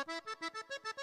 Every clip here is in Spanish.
ピピピピピ。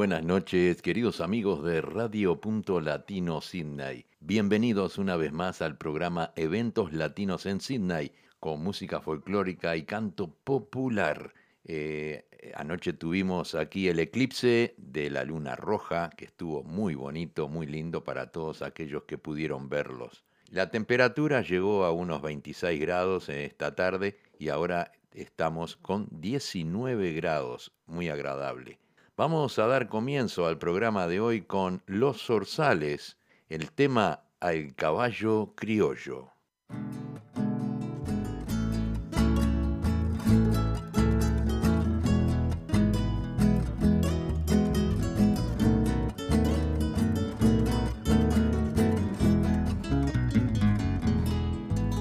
Buenas noches, queridos amigos de Radio Punto Latino Sydney. Bienvenidos una vez más al programa Eventos Latinos en Sydney, con música folclórica y canto popular. Eh, anoche tuvimos aquí el eclipse de la luna roja, que estuvo muy bonito, muy lindo para todos aquellos que pudieron verlos. La temperatura llegó a unos 26 grados esta tarde y ahora estamos con 19 grados, muy agradable. Vamos a dar comienzo al programa de hoy con Los Zorzales, el tema Al caballo criollo.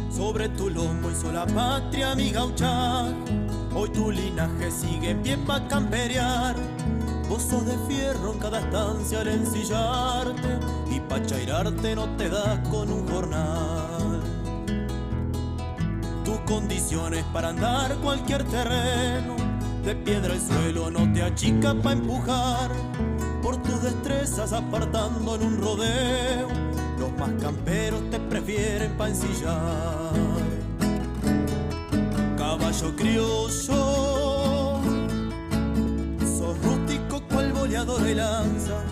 Sobre tu lomo hizo la patria mi gaucha, hoy tu linaje sigue en pie pa' camperear Vos de fierro en cada estancia al ensillarte y pa' chairarte no te das con un jornal. Tus condiciones para andar cualquier terreno, de piedra el suelo no te achica pa' empujar. Por tus destrezas apartando en un rodeo, los más camperos te prefieren pa' ensillar. Caballo criollo y lanza.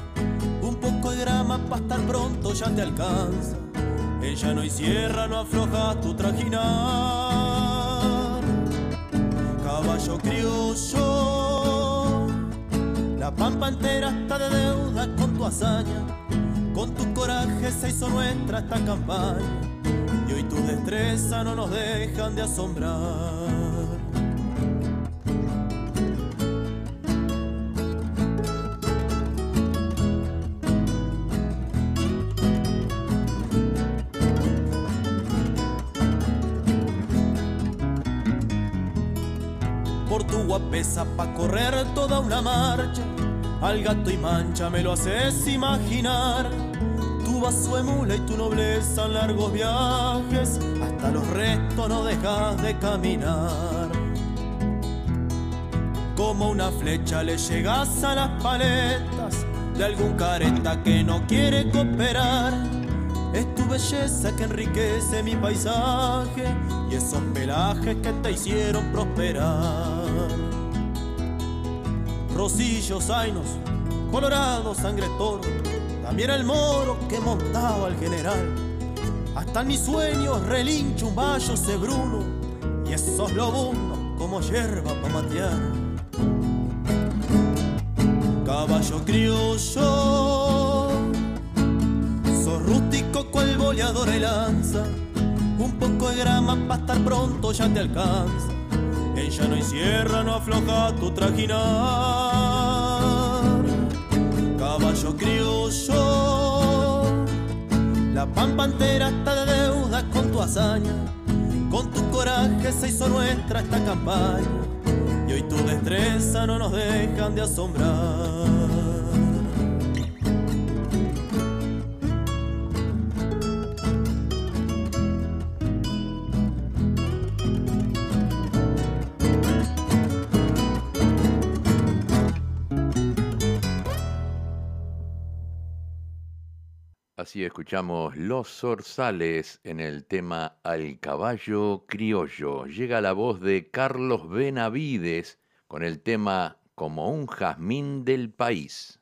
Un poco de grama para estar pronto ya te alcanza. Ella no hay sierra, no afloja tu trajinar. Caballo criollo, la pampa entera está de deuda con tu hazaña. Con tu coraje se hizo nuestra esta campaña. Y hoy tu destreza no nos dejan de asombrar. Pesa pa' correr toda una marcha. Al gato y mancha me lo haces imaginar. Tu vaso emula y tu nobleza en largos viajes. Hasta los restos no dejas de caminar. Como una flecha le llegas a las paletas de algún careta que no quiere cooperar. Es tu belleza que enriquece mi paisaje y esos pelajes que te hicieron prosperar. Rosillos, zainos, colorado, sangre toro, también el moro que montaba al general. Hasta en mis sueños relincho un vallo cebruno y esos lobunos como hierba pa' matear. Caballo criollo, sos rústico cual boleador y lanza, un poco de grama pa' estar pronto ya te alcanza ella no hay sierra, no afloja tu trajinar. Caballo criollo, la pampa entera está de deuda con tu hazaña. Con tu coraje se hizo nuestra esta campaña. Y hoy tu destreza no nos dejan de asombrar. Así escuchamos Los Zorzales en el tema Al caballo criollo. Llega la voz de Carlos Benavides con el tema como un jazmín del país.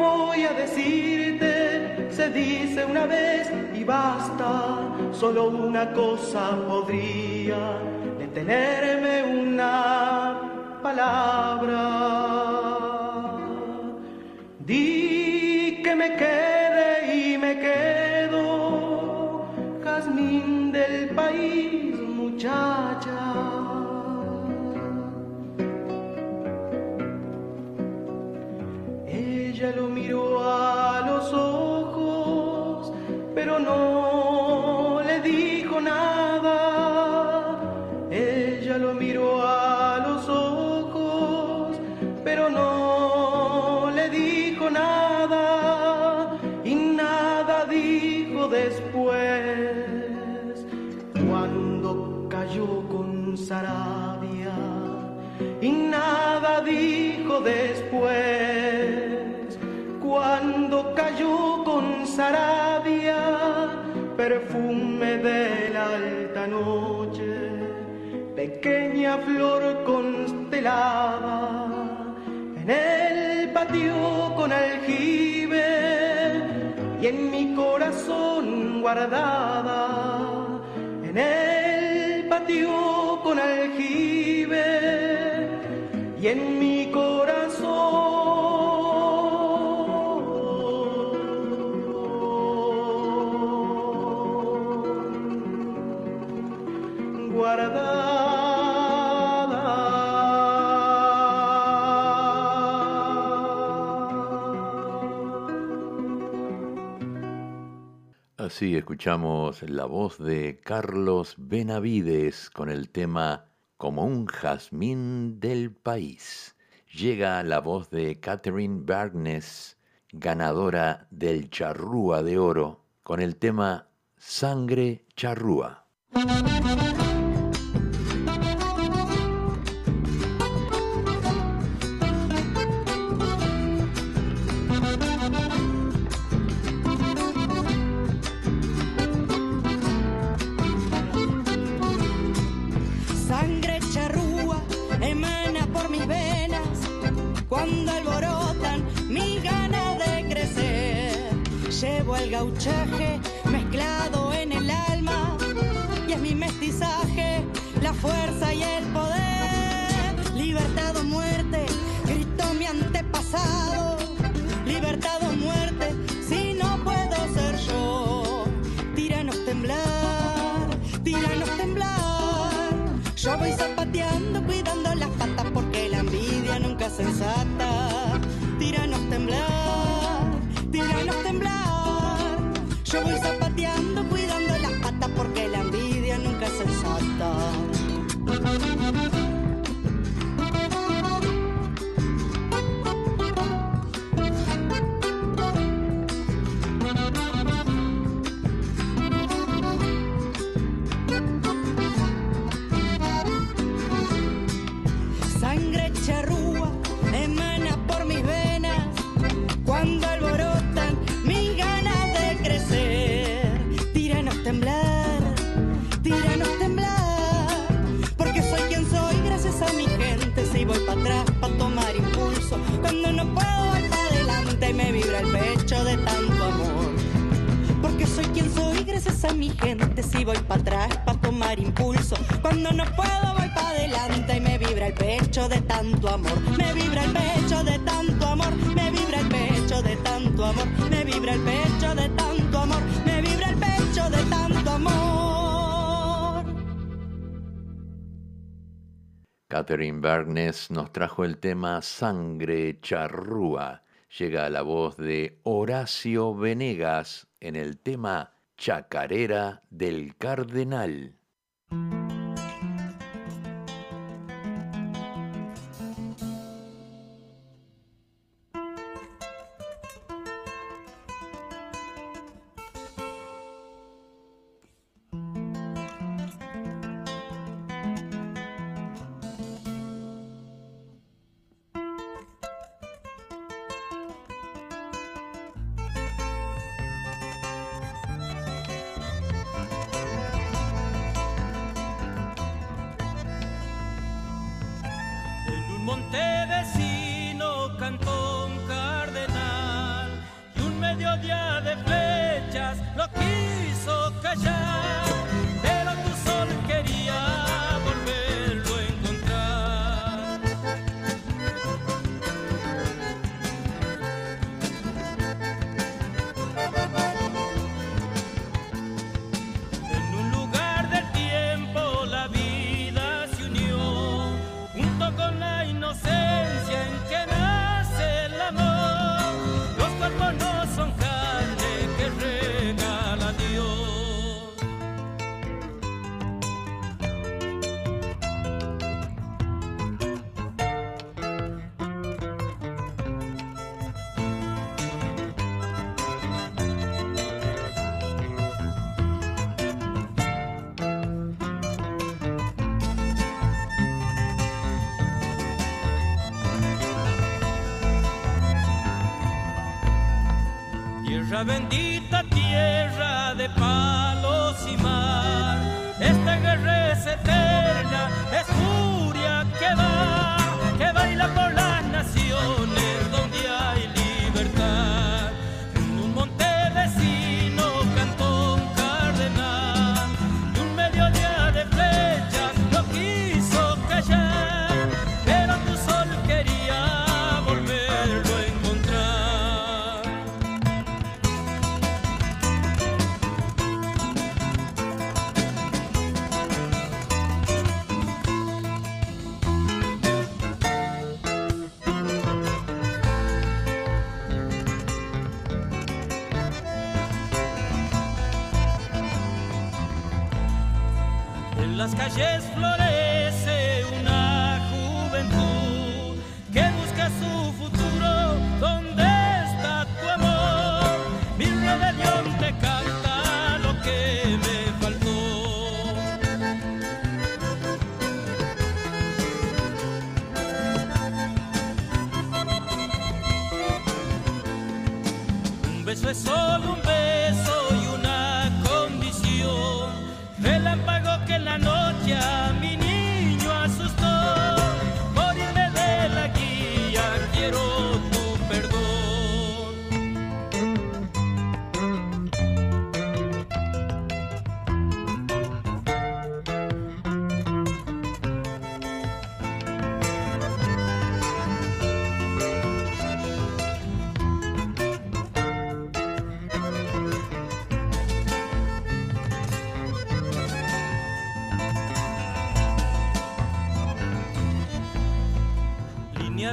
voy a decirte se dice una vez y basta, solo una cosa podría detenerme una palabra. Di que me quede después cuando cayó con Sarabia, perfume de la alta noche, pequeña flor constelada, en el patio con aljibe y en mi corazón guardada, en el patio con aljibe y en mi Así escuchamos la voz de Carlos Benavides con el tema Como un jazmín del país. Llega la voz de Catherine Bergnes, ganadora del Charrúa de Oro, con el tema Sangre Charrúa. Mezclado en el alma. Y es mi mestizaje, gracias a mi gente. Si voy para atrás para tomar impulso. Cuando no puedo voy para adelante y me vibra el pecho de tanto amor. Me vibra el pecho de tanto amor. Me vibra el pecho de tanto amor. Me vibra el pecho de tanto amor. Me vibra el pecho de tanto amor. Catherine Bergnes nos trajo el tema Sangre Charrúa. Llega la voz de Horacio Venegas en el tema Chacarera del Cardenal. Bendita tierra de palos y mar. Esta guerra es eterna,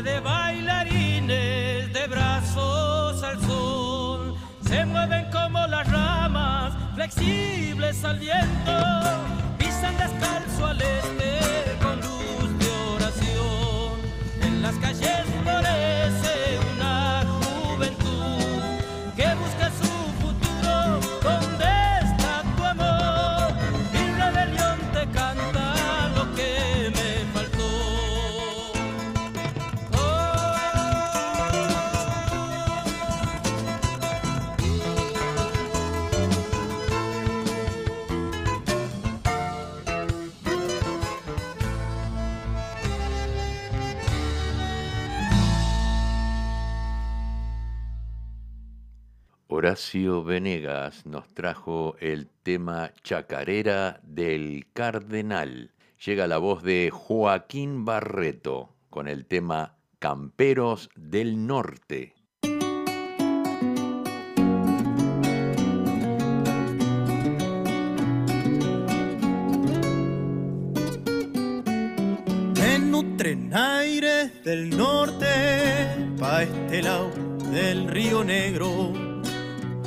De bailarines de brazos al sol, se mueven como las ramas, flexibles al viento, pisan descalzo al este Venegas nos trajo el tema Chacarera del Cardenal. Llega la voz de Joaquín Barreto con el tema Camperos del Norte. nutren aires del norte pa' este lado del río negro.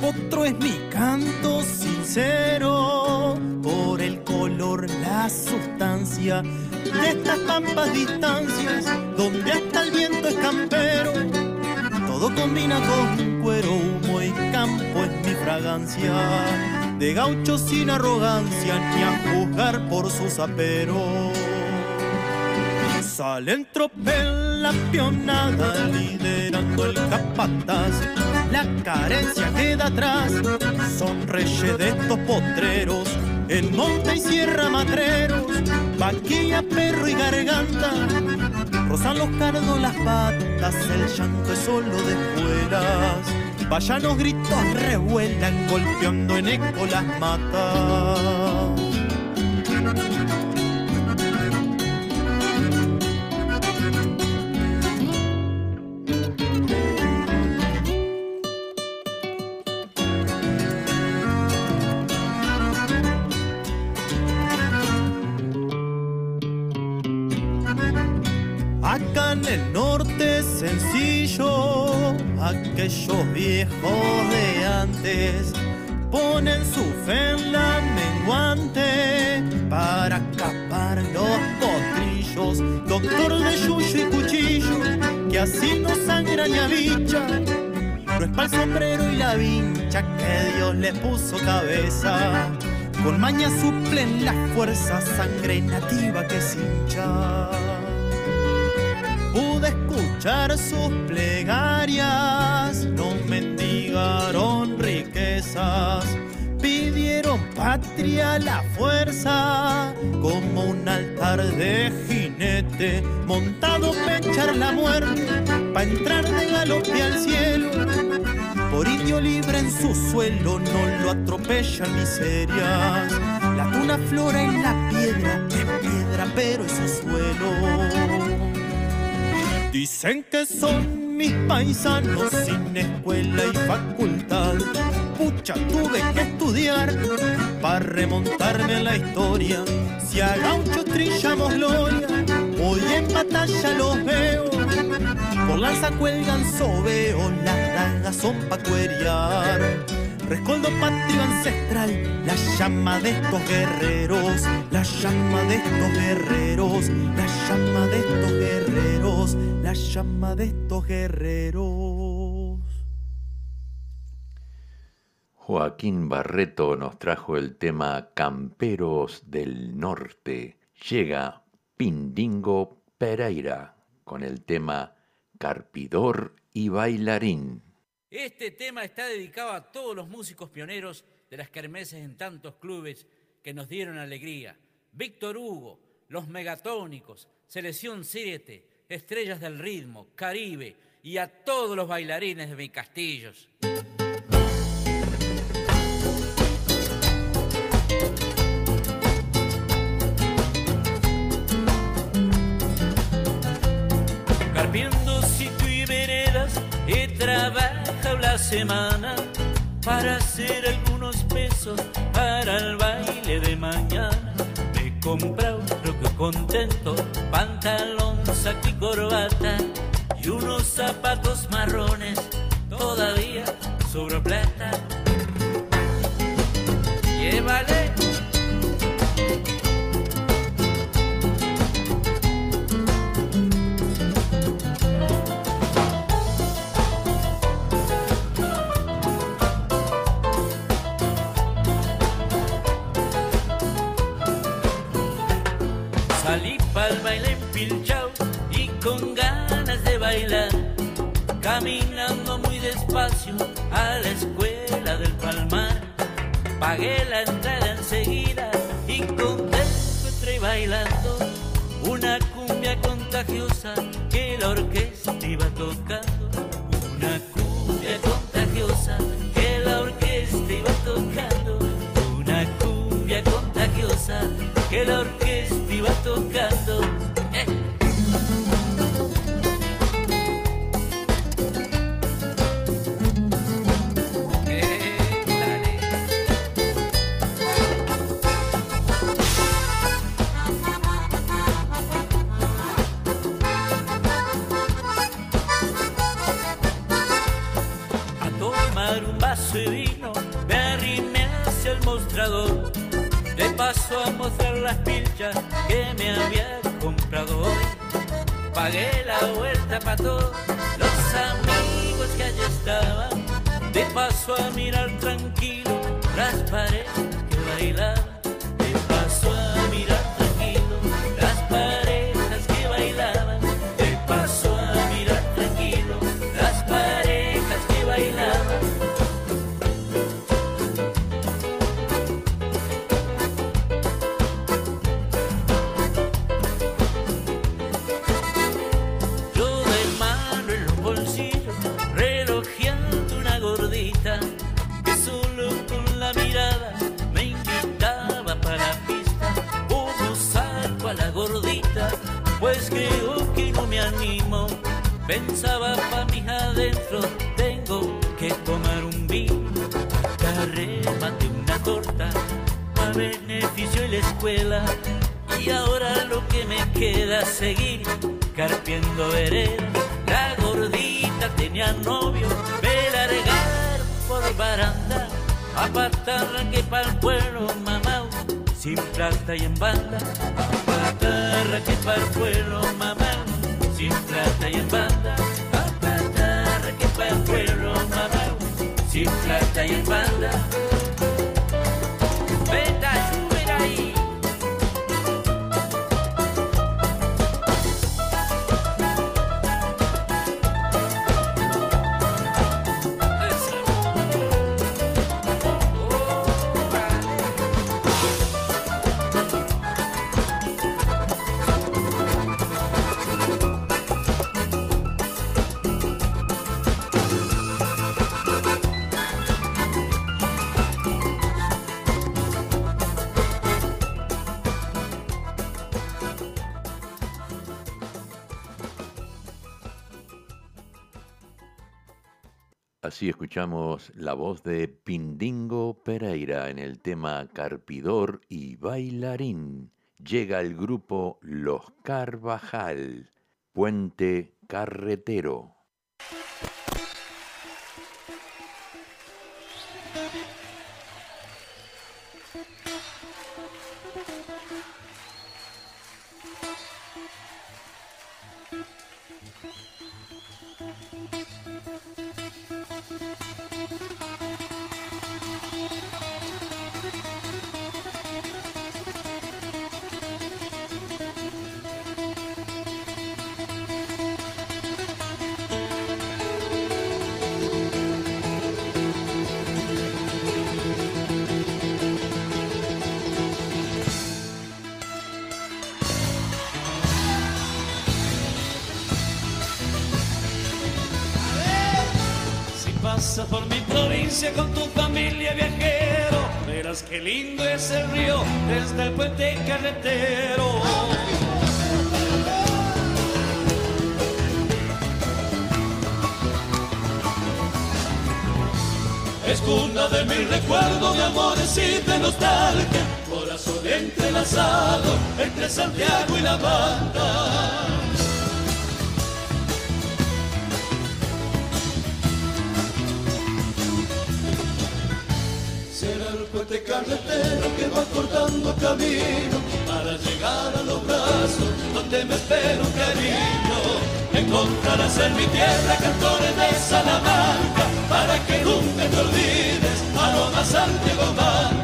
Otro es mi canto sincero por el color, la sustancia de estas pampas distancias donde hasta el viento es campero. Todo combina con cuero, humo y campo es mi fragancia. De gaucho sin arrogancia ni a juzgar por sus aperos. Salen tropel la pionada liderando el capataz. La carencia queda atrás, son reyes de estos potreros. En monte y sierra matreros, vaquilla, perro y garganta. Rozan los cardos las patas, el llanto es solo de espuelas. Vayan los gritos revuelan golpeando en eco las matas. Ponen su fe en la menguante para capar los potrillos, doctor de yuyo y cuchillo, que así no sangra ni bicha. No es para el sombrero y la vincha que Dios le puso cabeza. Con maña suplen la fuerza, sangre nativa que hincha pude escuchar sus plegarias, pidieron patria la fuerza, como un altar de jinete, montado para echar la muerte, para entrar de galope al cielo. Por indio libre en su suelo no lo atropellan miserias. La tuna flora en la piedra, es piedra pero es su suelo. Dicen que son mis paisanos sin escuela y facultad. Pucha, tuve que estudiar para remontarme a la historia. Si a gaucho trillamos gloria, hoy en batalla los veo. Por lanza cuelgan sobeos, las dagas son pa' cueriar Rescoldo patrio ancestral, la llama de estos guerreros, la llama de estos guerreros, la llama de estos guerreros, la llama de estos guerreros. Joaquín Barreto nos trajo el tema Camperos del Norte. Llega Pindingo Pereira con el tema Carpidor y Bailarín. Este tema está dedicado a todos los músicos pioneros de las kermeses en tantos clubes que nos dieron alegría. Víctor Hugo, Los Megatónicos, Selección 7, Estrellas del Ritmo, Caribe y a todos los bailarines de mis castillos. Semana para hacer algunos pesos para el baile de mañana. Me compré un roco contento, pantalón, saco y corbata y unos zapatos marrones, todavía sobre plata. Llévale pues creo que no me animo. Pensaba pa' mis adentro, tengo que tomar un vino. Ya remate una torta, a beneficio de la escuela. Y ahora lo que me queda es seguir carpiendo vereda. La gordita tenía novio, me largaron por baranda. A que pa'l pueblo, mamá, sin plata y en banda. A patarra que pa'l pueblo, mamá, sin plata y en banda. A patarra que pa'l pueblo, mamá, sin plata y en banda. Escuchamos la voz de Pindingo Pereira en el tema Carpidor y Bailarín. Llega el grupo Los Carvajal, Puente Carretero. Por mi provincia con tu familia viajero, verás qué lindo es el río desde el puente carretero. Es cuna de mi recuerdo de amores y de nostalgia, corazón entrelazado entre Santiago y la banda. Carretero que va cortando camino para llegar a los brazos donde me espero cariño. Encontrarás en mi tierra cantores de Salamanca para que nunca te olvides a Santiago Manta.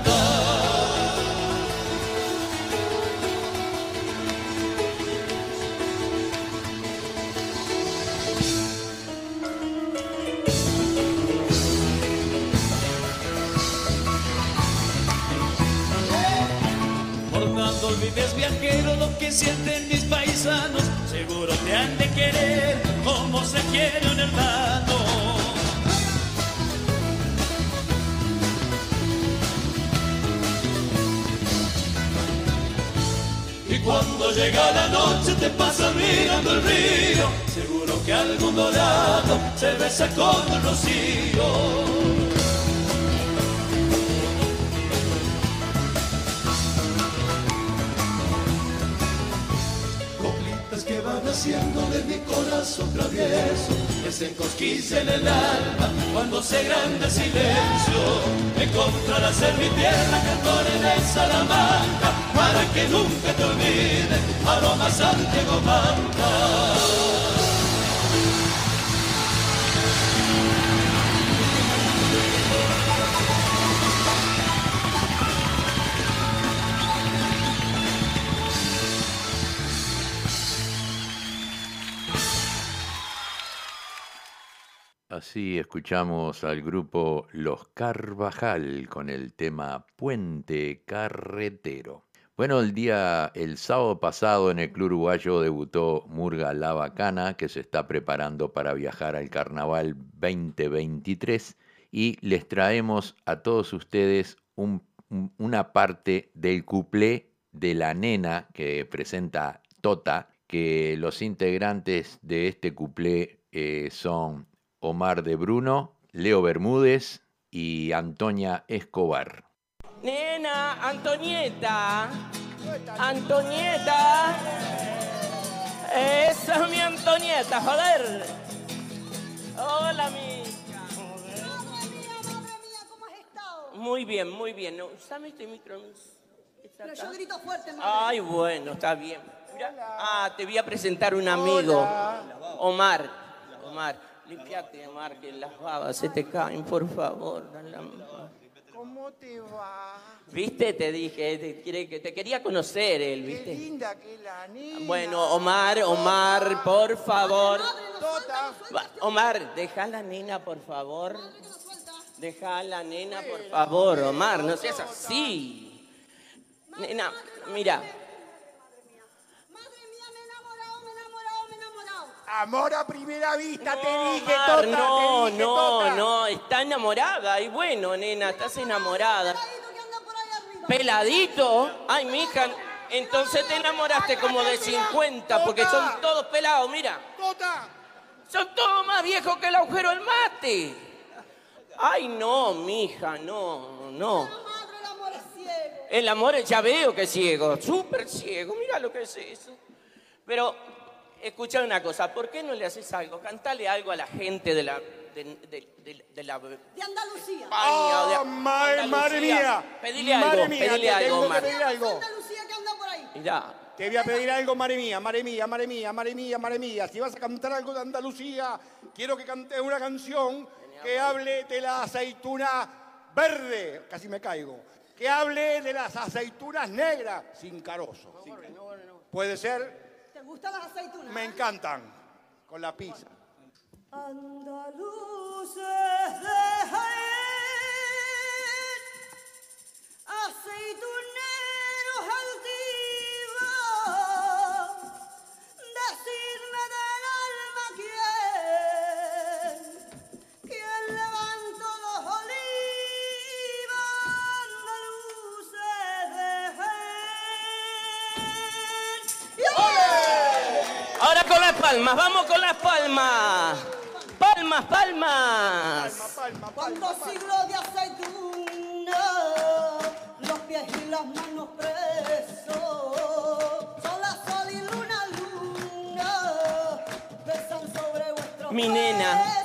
Sienten mis paisanos, seguro te han de querer como se quiere un hermano. Y cuando llega la noche te pasas mirando el río, seguro que algún dorado se besa con el rocío. Naciendo de mi corazón travieso, que se encosquilla en el alma cuando se grande silencio. Encontrarás en mi tierra cantores de Salamanca, para que nunca te olvides, aroma Santiago Manta. Así escuchamos al grupo Los Carvajal con el tema Puente Carretero. Bueno, el día, el sábado pasado en el Club Uruguayo debutó Murga La Bacana, que se está preparando para viajar al Carnaval 2023 y les traemos a todos ustedes una parte del cuplé de la nena que presenta Tota, que los integrantes de este cuplé eh, son Omar de Bruno, Leo Bermúdez y Antonia Escobar. Nena, Antonieta, Antonieta, esa es mi Antonieta, joder. Hola, mi. Muy bien, muy bien. No, Usame este micro. Pero yo grito fuerte, madre. Ay, bueno, está bien. Mira. Ah, te voy a presentar un amigo. Omar. Omar. Limpiate, Omar, que las babas se te caen, por favor. ¿Cómo te va? ¿Viste? Te dije, te, quiere- que te quería conocer él, Qué ¿viste? linda que la niña. Bueno, Omar, Omar, por favor. Tota, Va, Omar, deja a la nena, por favor. Deja a la nena, por favor, Omar, no seas así. Nena, mira, amor a primera vista, te No, dije, Tota, no, te dije, no, Tota. no, está enamorada. Y bueno, nena, estás enamorada. Peladito que anda por ahí arriba. ¿Peladito? Ay, mija, entonces te enamoraste como de 50, porque son todos pelados, mira. Tota, Son todos más viejos que el agujero del mate. Ay, no, mija, no, no. Madre, el amor es ciego. El amor, ya veo que es ciego, súper ciego, mira lo que es eso. Pero, escucha una cosa, ¿por qué no le haces algo? Cantale algo a la gente de la... De, de- de- de la De Andalucía. España, de Oh, ma- Andalucía. madre mía. Pedile algo, Madre mía, pedile te algo, tengo que pedir algo. Andalucía que anda por ahí. Mirá, Te voy a pedir algo, madre mía, madre mía, madre mía, madre mía, madre mía. Si vas a cantar algo de Andalucía, quiero que cantes una canción que hable de la aceituna verde, casi me caigo. Que hable de las aceitunas negras, sin carozo. sin carozo. Puede ser, ¿Te gustan las aceitunas? me encantan, con la pizza. Andaluces de Jaén, aceituneros palmas, vamos con las palmas. Palmas, palmas. Palma, palma, palma. siglos de aceituna, los pies y las manos presos, son la sol y luna, luna, besan sobre vuestros Mi nena.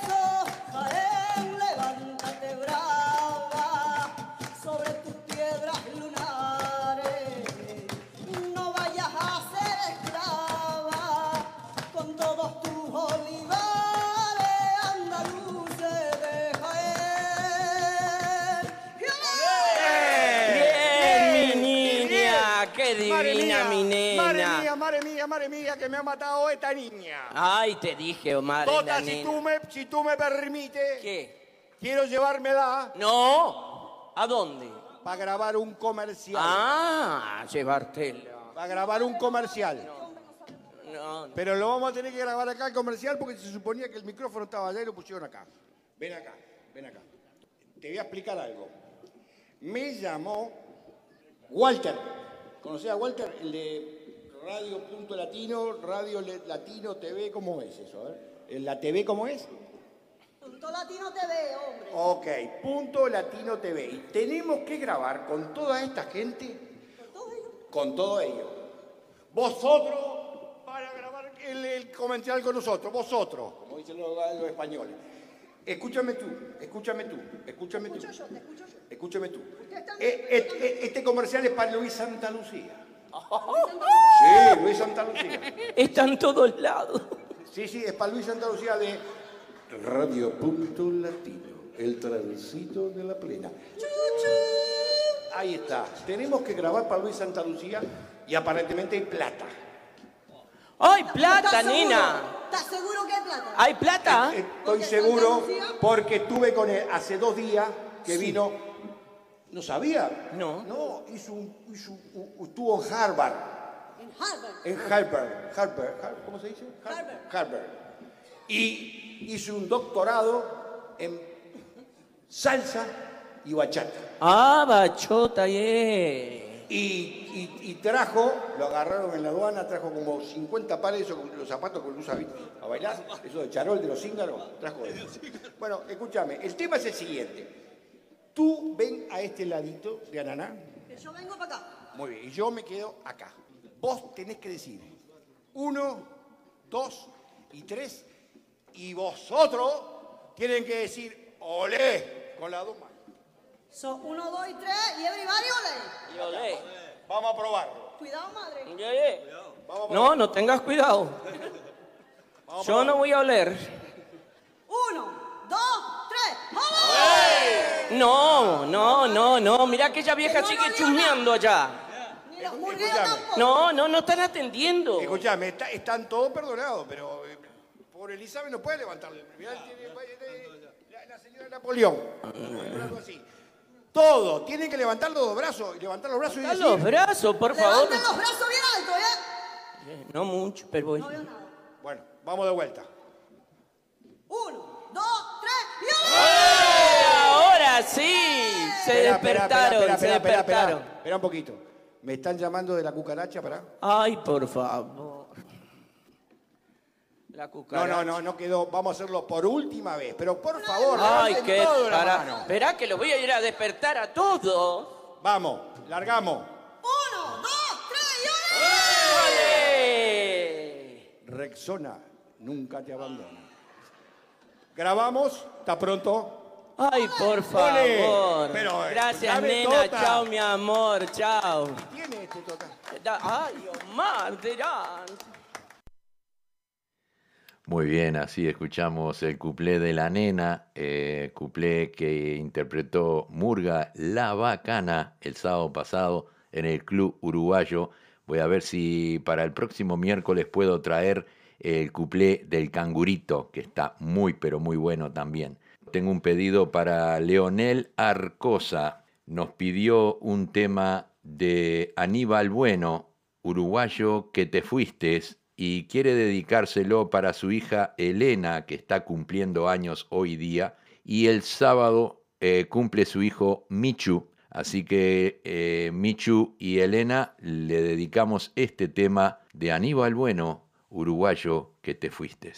Madre mía, que me ha matado esta niña. Ay, te dije, Omar, es la Tota, si nena. tú, me, si tú me permites, ¿Qué? quiero llevármela No, ¿a dónde? para grabar un comercial. Ah, llevártela. Para grabar un comercial. No, no. Pero lo vamos a tener que grabar acá el comercial porque se suponía que el micrófono estaba allá y lo pusieron acá. Ven acá, ven acá. Te voy a explicar algo. Me llamó Walter. ¿Conocés a Walter? El de Radio Punto Latino, Radio Latino TV, ¿cómo es eso? eh? ¿La TV cómo es? Punto latino veo, hombre. Ok, Punto Latino TV. Y tenemos que grabar con toda esta gente, con todo ello. Vosotros para grabar el, el comercial con nosotros, vosotros, como dicen los, los españoles. Escúchame tú, escúchame tú, escúchame tú. Escucho yo, te escucho yo. Escúchame tú. Eh, eh, eh, este comercial es para Luis Santa Lucía. Sí, Luis Santa Lucía. Está en todos lados. Sí, sí, es para Luis Santa Lucía de Radio Punto Latino, el transito de la plena. Ahí está. Tenemos que grabar para Luis Santa Lucía y aparentemente hay plata. ¡Ay, plata, ¿Estás seguro? nena! ¿Estás seguro que hay plata? ¿Hay plata? Estoy Porque seguro porque estuve con él hace dos días que vino. ¿No sabía? No. No, hizo un, hizo un- estuvo en Harvard. En Harvard. En Harvard. Harvard. Har- ¿Cómo se dice? Har- Harvard. Harvard. Y hizo un doctorado en salsa y bachata. Ah, bachota, yeah. Y, y- y trajo, lo agarraron en la aduana, trajo como 50 pares, esos, los zapatos que usa ¿viste? a bailar, eso de charol de los cíngaros, trajo eso. Bueno, escúchame, el tema es el siguiente. Tú ven a este ladito de Ananá, Que yo vengo para acá. muy bien, y yo me quedo acá. Vos tenés que decir uno, dos y tres, y vosotros tienen que decir olé con las dos manos. Son uno, dos y tres y everybody ole. Yo le. Vamos a probarlo. Cuidado, madre. Yo le. No, no tengas cuidado. Yo no voy a oler. Uno. No, no, no, no. Mira aquella vieja sigue chusmeando allá. No, no, no están atendiendo. Escúchame, está- están todos perdonados, pero eh, por Elizabeth no puede levantarle. Mirá, tiene- la, la señora Napoleón. algo así. Todos tienen que levantar los dos brazos, y levantar los brazos y A decir, los brazos, por favor. Levanten los brazos bien altos, ¿eh? No mucho, pero bueno. No veo nada. bueno, vamos de vuelta. Uno, dos, tres y ole. Ahora sí, se despertaron, espera, se espera, espera, espera, despertaron. Espera un poquito. Me están llamando de la cucaracha, pará. Ay, por favor. La No, cucaracha. no, no, no quedó. Vamos a hacerlo por última vez. Pero por favor, Ay, levanten qué todo la para. mano. Esperá que los voy a ir a despertar a todos. Vamos, largamos. Uno, dos, tres y ole. ¡Ole! Rexona nunca te abandona. Grabamos, está pronto. Ay, por Ole. favor. Pero, eh, Gracias, dame nena. tota. Chao, mi amor. Chao. Tiene este total. Da- Ay, Omar, dirán. Muy bien, así escuchamos el cuplé de la nena, eh, cuplé que interpretó Murga La Bacana el sábado pasado en el Club Uruguayo. Voy a ver si para el próximo miércoles puedo traer el cuplé del cangurito, que está muy, pero muy bueno también. Tengo un pedido para Leonel Arcosa. Nos pidió un tema de Aníbal Bueno, uruguayo que te fuiste, y quiere dedicárselo para su hija Elena, que está cumpliendo años hoy día, y el sábado eh, cumple su hijo Michu. Así que eh, Michu y Elena le dedicamos este tema de Aníbal Bueno, uruguayo que te fuiste.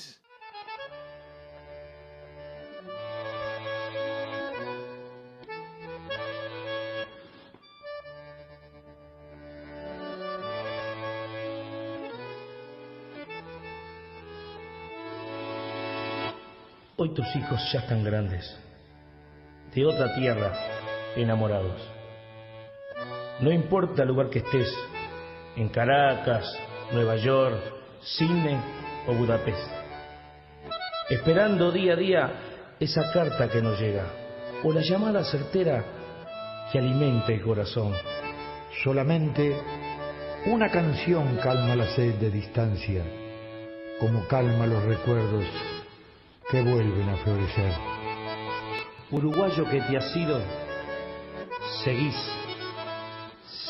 Hoy tus hijos ya están grandes, de otra tierra, enamorados. No importa el lugar que estés, en Caracas, Nueva York, Cine o Budapest, esperando día a día esa carta que nos llega, o la llamada certera que alimenta el corazón. Solamente una canción calma la sed de distancia, como calma los recuerdos que vuelven a florecer. Uruguayo que te has ido, seguís,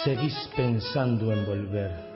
seguís pensando en volver.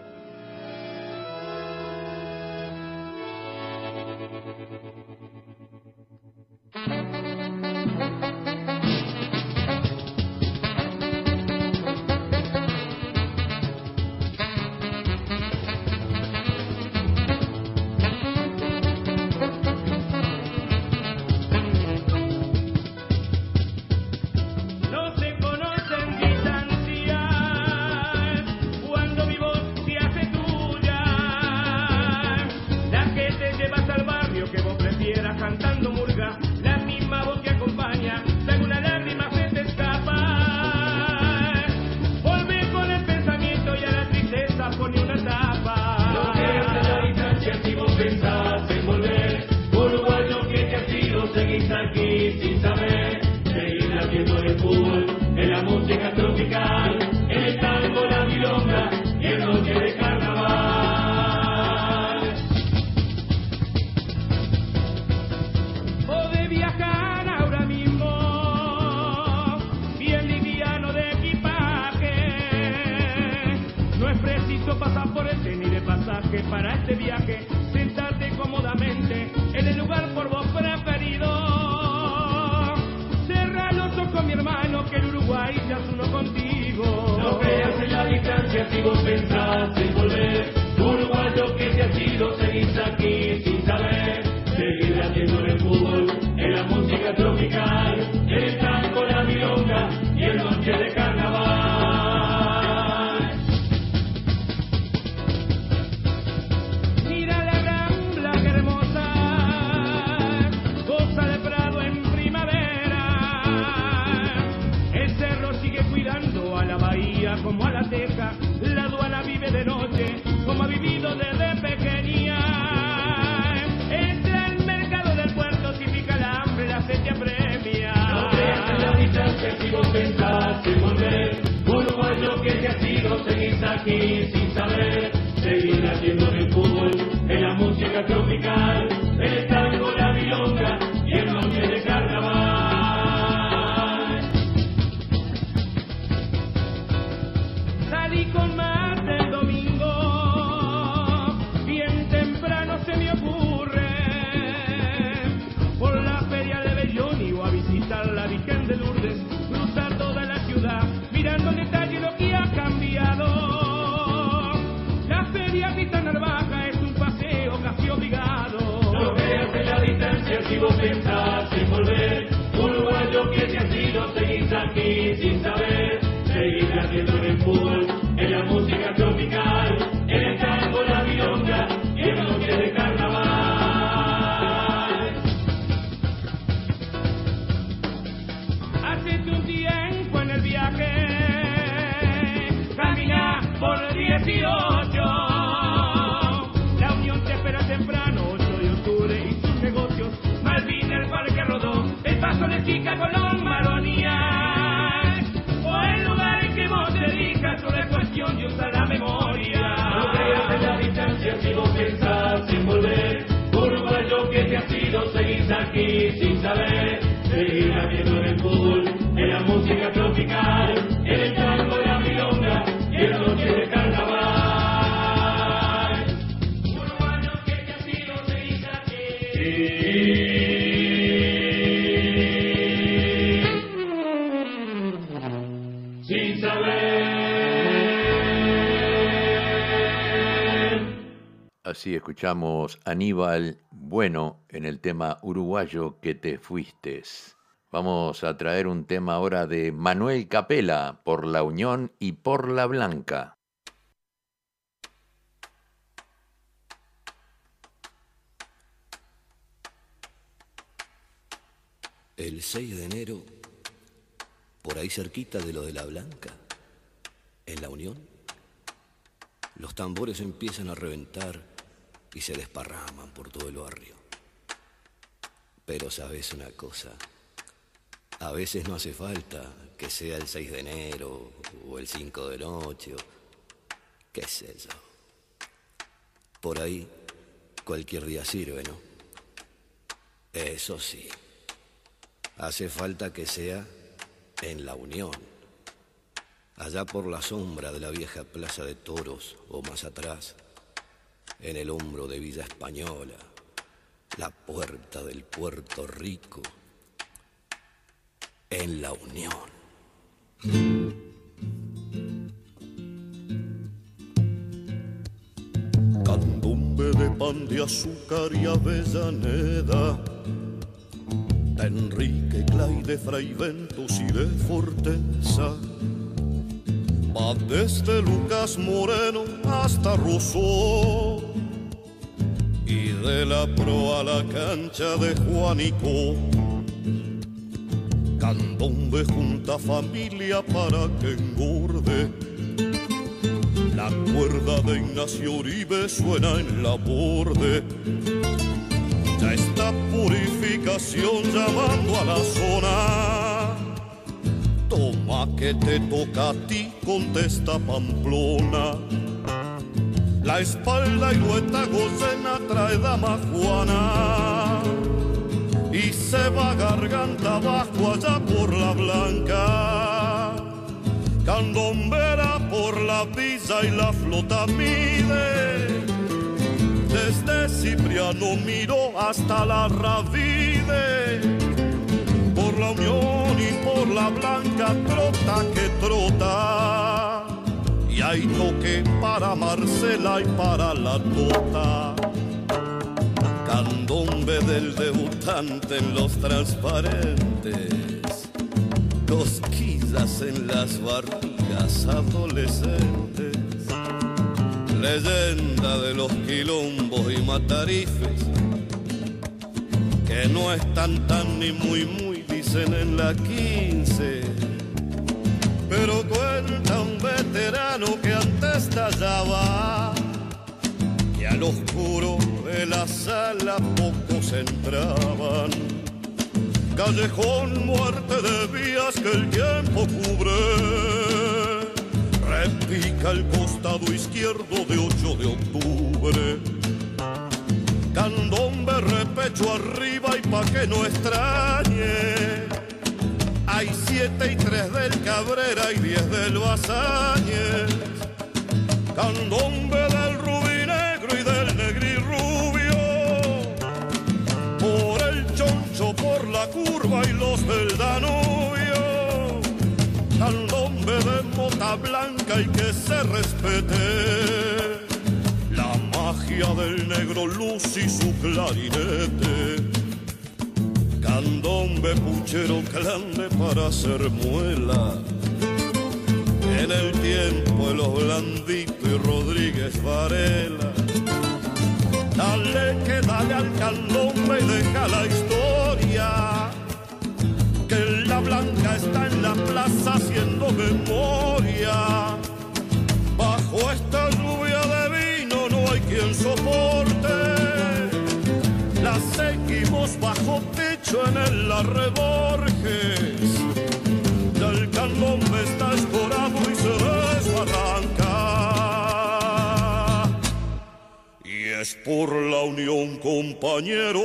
para este viaje. sentarte cómodamente en el lugar por vos preferido. Cerra los ojos, mi hermano, que el Uruguay ya es uno contigo. No creas en la distancia si vos pensás escuchamos Aníbal Bueno en el tema uruguayo que te fuiste. Vamos a traer un tema ahora de Manuel Capela por la Unión y por la Blanca. El 6 de enero, por ahí cerquita de lo de la Blanca, en la Unión, los tambores empiezan a reventar y se desparraman por todo el barrio. Pero sabes una cosa, a veces no hace falta que sea el 6 de enero o el 5 de noche o qué sé yo. Por ahí cualquier día sirve, ¿no? Eso sí. Hace falta que sea en la Unión, allá por la sombra de la vieja Plaza de Toros o más atrás, en el hombro de Villa Española, la puerta del Puerto Rico, en la Unión. Candombe de pan de azúcar y avellaneda de Enrique Clay de Fraiventos y de Forteza. Va desde Lucas Moreno hasta Rousseau de la pro a la cancha de Juanico. Candombe junta familia para que engorde. La cuerda de Ignacio Uribe suena en la borde ya está purificación llamando a la zona. Toma que te toca a ti, contesta Pamplona. La espalda y lueta gocena trae dama Juana. Y se va garganta abajo allá por la blanca. Candombera por la visa y la flota mide desde Cipriano miró hasta la Ravide. Por la Unión y por la Blanca trota que trota. Y hay toque para Marcela y para la Tota. Candombe del debutante en los transparentes. Cosquillas en las barrigas adolescentes leyenda de los quilombos y matarifes, que no están tan ni muy muy, dicen en la 15. Pero cuenta un veterano que antes tallaba, y al oscuro de la sala pocos entraban. Callejón, muerte de vías que el tiempo cubre repica el costado izquierdo de 8 de octubre. Candombe repecho arriba y pa' que no extrañe. Hay siete y tres del Cabrera y diez del Basáñez. Candombe del rubí negro y del negri rubio. Por el choncho, por la curva y los del Danubio. Candombe de mota blanca y que se respete. La magia del negro luz y su clarinete. Candombe puchero clande para hacer muela. En el tiempo de los Blandito y Rodríguez Varela. Dale que dale al candombe y deja la historia. Que la blanca está en la plaza haciendo memoria. Bajo esta lluvia de vino no hay quien soporte. La seguimos bajo techo en el Arreborges. El candombe está escorado y se desbarranca. Y es por la unión, compañero.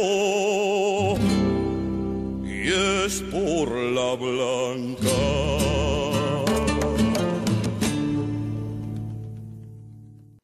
Y es por la blanca.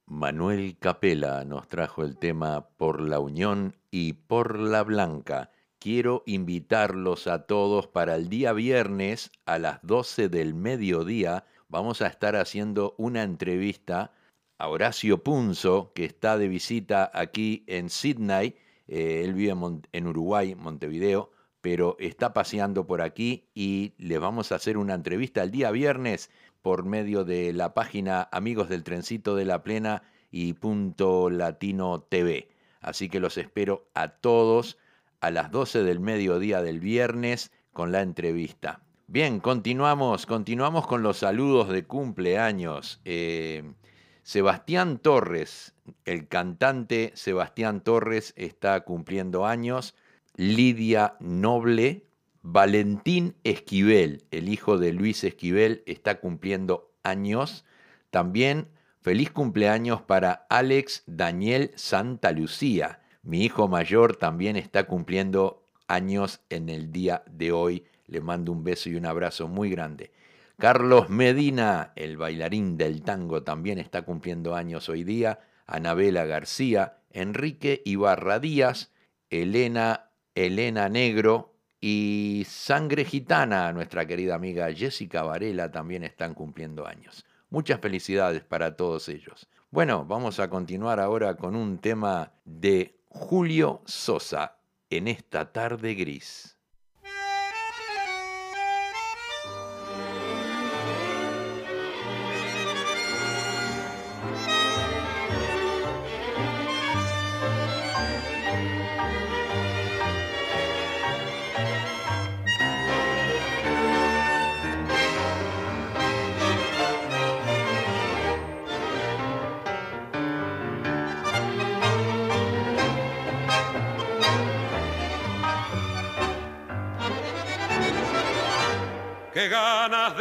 Manuel Capela nos trajo el tema Por la Unión y Por la Blanca. Quiero invitarlos a todos para el día viernes a las 12 del mediodía. Vamos a estar haciendo una entrevista a Horacio Punzo, que está de visita aquí en Sydney. Eh, él vive en, en Uruguay, Montevideo, pero está paseando por aquí y les vamos a hacer una entrevista el día viernes por medio de la página Amigos del Trencito de la Plena y Punto Latino TV. Así que los espero a todos a las 12 del mediodía del viernes con la entrevista. Bien, continuamos, continuamos con los saludos de cumpleaños. Eh, Sebastián Torres, el cantante Sebastián Torres está cumpliendo años. Lidia Noble, Valentín Esquivel, el hijo de Luis Esquivel, está cumpliendo años. También feliz cumpleaños para Alex Daniel Santa Lucía. Mi hijo mayor también está cumpliendo años en el día de hoy. Le mando un beso y un abrazo muy grande. Carlos Medina, el bailarín del tango, también está cumpliendo años hoy día. Anabela García, Enrique Ibarra Díaz, Elena, Elena Negro y Sangre Gitana, nuestra querida amiga Jessica Varela, también están cumpliendo años. Muchas felicidades para todos ellos. Bueno, vamos a continuar ahora con un tema de Julio Sosa en esta tarde gris.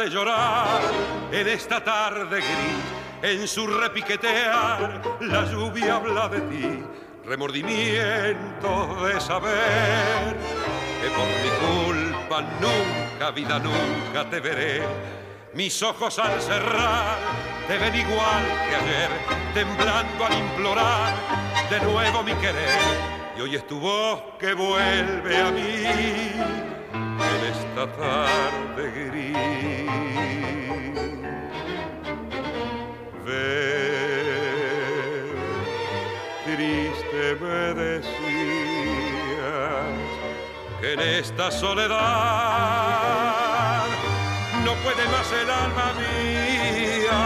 Llorar en esta tarde gris, en su repiquetear, la lluvia habla de ti, remordimiento de saber que por mi culpa nunca, vida, nunca te veré. Mis ojos al cerrar te ven igual que ayer, temblando al implorar de nuevo mi querer. Y hoy es tu voz que vuelve a mí en esta tarde gris. Ver, triste me decías que en esta soledad no puede más el alma mía.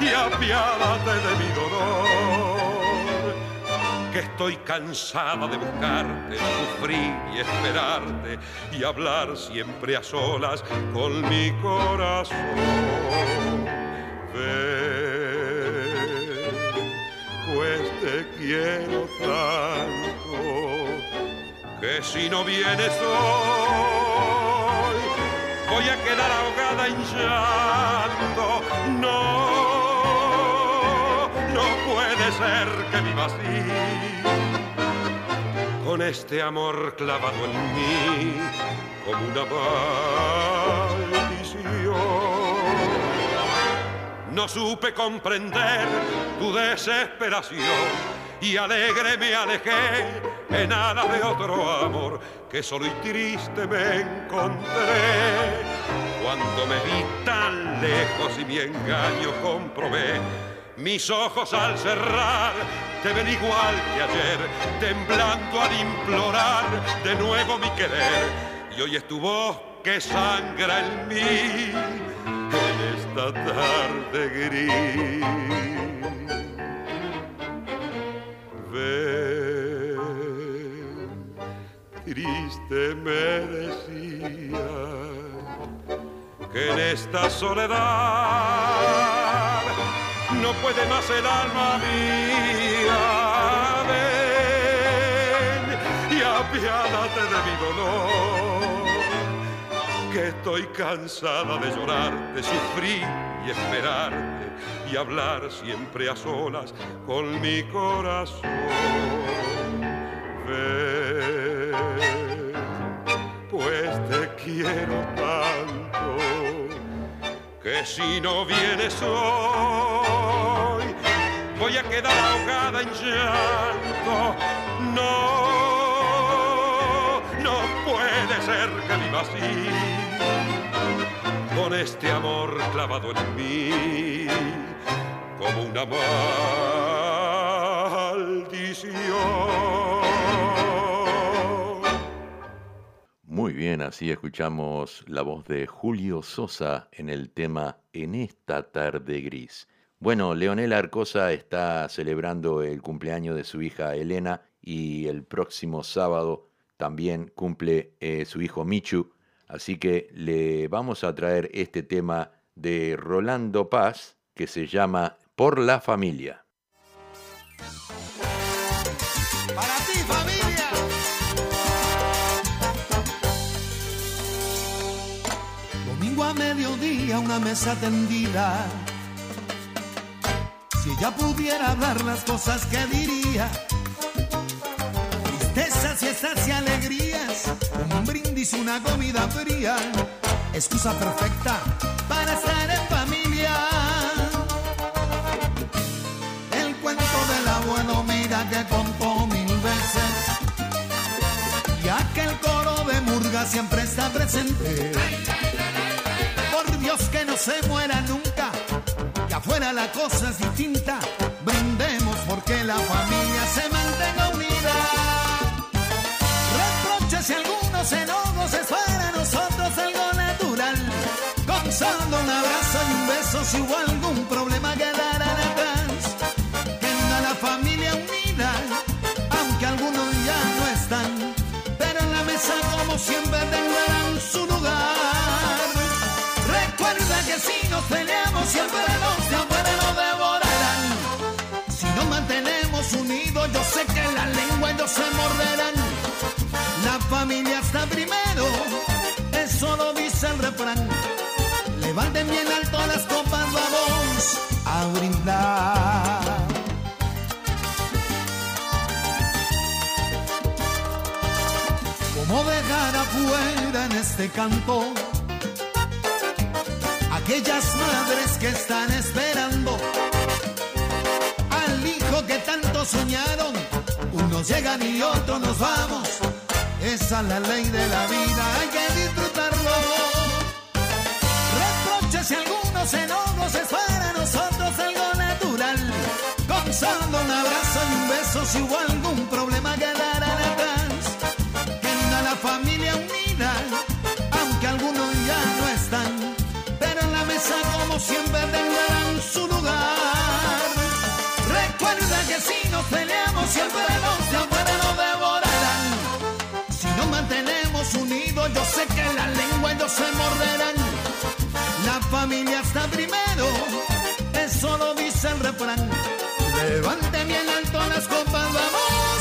Y apiádate de dolor estoy cansada de buscarte, sufrir y esperarte y hablar siempre a solas con mi corazón. Ven, pues te quiero tanto que si no vienes hoy voy a quedar ahogada en llanto. No, así. Con este amor clavado en mí como una maldición. No supe comprender tu desesperación y alegre me alejé en alas de otro amor que solo y triste me encontré. Cuando me vi tan lejos y mi engaño comprobé, mis ojos al cerrar te ven igual que ayer, temblando al implorar de nuevo mi querer. Y hoy es tu voz que sangra en mí en esta tarde gris. triste me decía que en esta soledad no puede más el alma mía. Ven y apiádate de mi dolor, que estoy cansada de llorar, de sufrir y esperarte y hablar siempre a solas con mi corazón. Ven, pues te quiero tanto que si no vienes hoy voy a quedar ahogada en llanto. No, no puede ser que viva así con este amor clavado en mí como una maldición. Bien, así escuchamos la voz de Julio Sosa en el tema En esta tarde gris. Bueno, Leonel Arcosa está celebrando el cumpleaños de su hija Elena y el próximo sábado también cumple eh, su hijo Michu. Así que le vamos a traer este tema de Rolando Paz que se llama Por la familia. Domingo a mediodía, una mesa tendida. Si ella pudiera hablar las cosas que diría tristezas, fiestas y alegrías, un brindis, una comida fría, excusa perfecta para estar en familia. El cuento del abuelo, mira que contó mil veces, ya que el coro de murga siempre está presente. Por Dios que no se muera nunca, que afuera la cosa es distinta, brindemos porque la familia se mantenga unida. Reproches y algunos enojos es para nosotros algo natural. Con solo un abrazo y un beso, si hubo algún problema que si nos peleamos, siempre de afuera nos devorarán. Si nos mantenemos unidos, yo sé que la lengua ellos se morderán. La familia está primero, eso lo dice el refrán. Levanten bien alto las copas, vamos a brindar. ¿Cómo dejar afuera en este canto aquellas madres que están esperando al hijo que tanto soñaron? Unos llegan y otros nos vamos. Esa es la ley de la vida, hay que disfrutarlo. Reproches y algunos enojos es para nosotros algo natural. Con solo un abrazo y un beso, si hubo siempre, tendrán su lugar. Recuerda que si nos peleamos, siempre de afuera nos devorarán. Si nos mantenemos unidos, yo sé que la lengua ellos se morderán. La familia está primero, eso lo dice el refrán. Levante bien alto las copas, vamos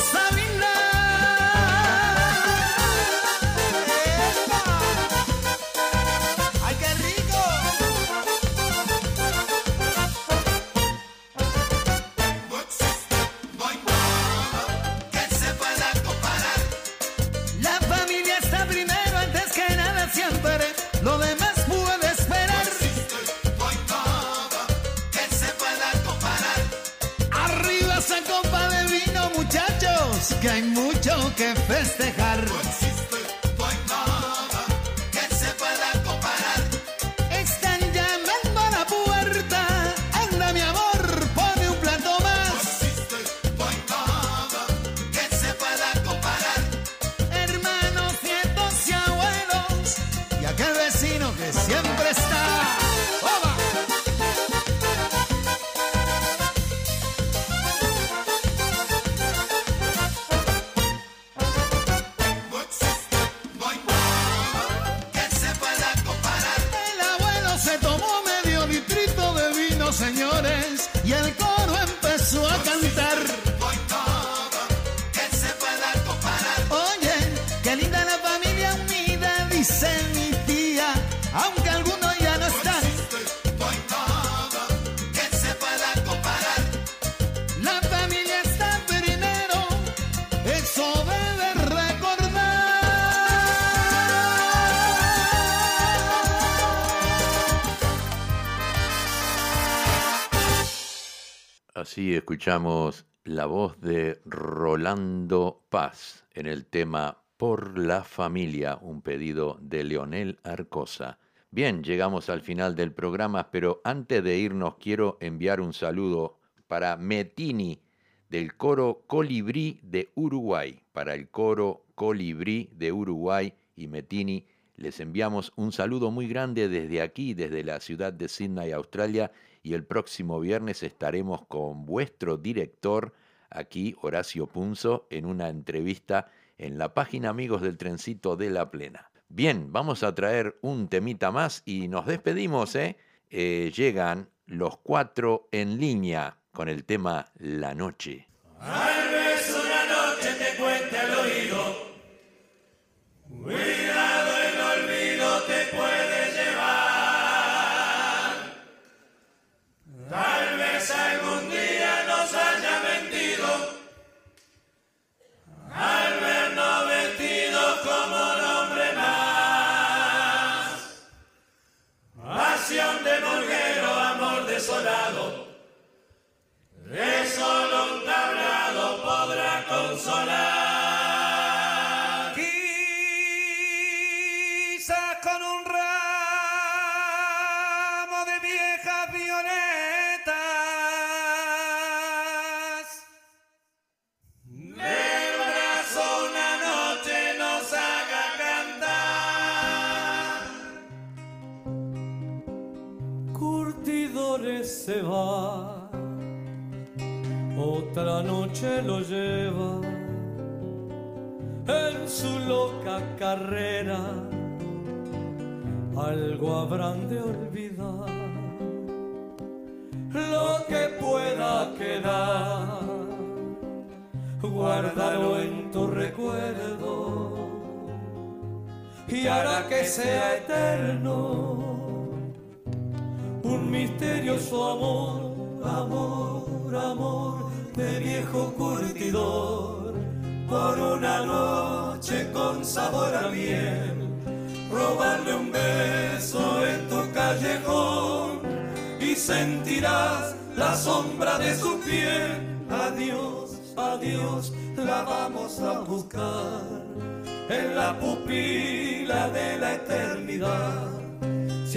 escuchamos la voz de Rolando Paz en el tema Por la familia, un pedido de Leonel Arcosa. Bien, llegamos al final del programa, pero antes de irnos quiero enviar un saludo para Metini del coro Colibrí de Uruguay. Para el coro Colibrí de Uruguay y Metini les enviamos un saludo muy grande desde aquí, desde la ciudad de Sydney, Australia, y el próximo viernes estaremos con vuestro director aquí, Horacio Punzo, en una entrevista en la página Amigos del Trencito de la Plena. Bien, vamos a traer un temita más y nos despedimos, ¿eh? eh llegan los cuatro en línea con el tema La Noche. una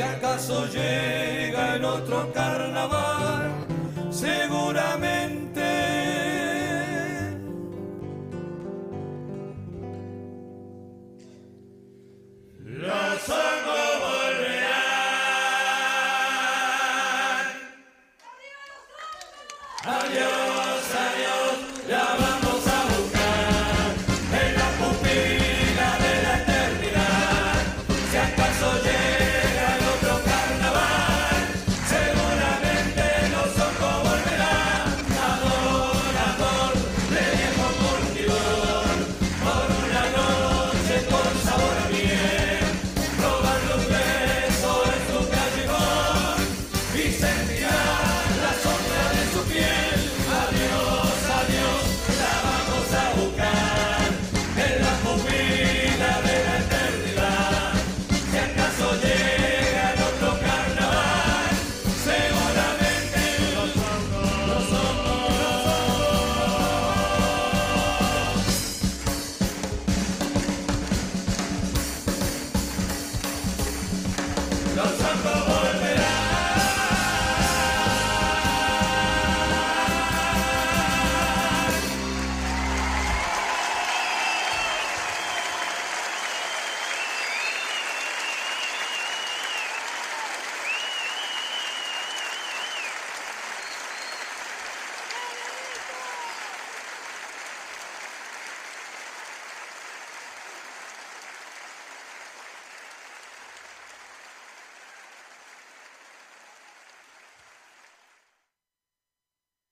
si acaso llega en otro carnaval, seguramente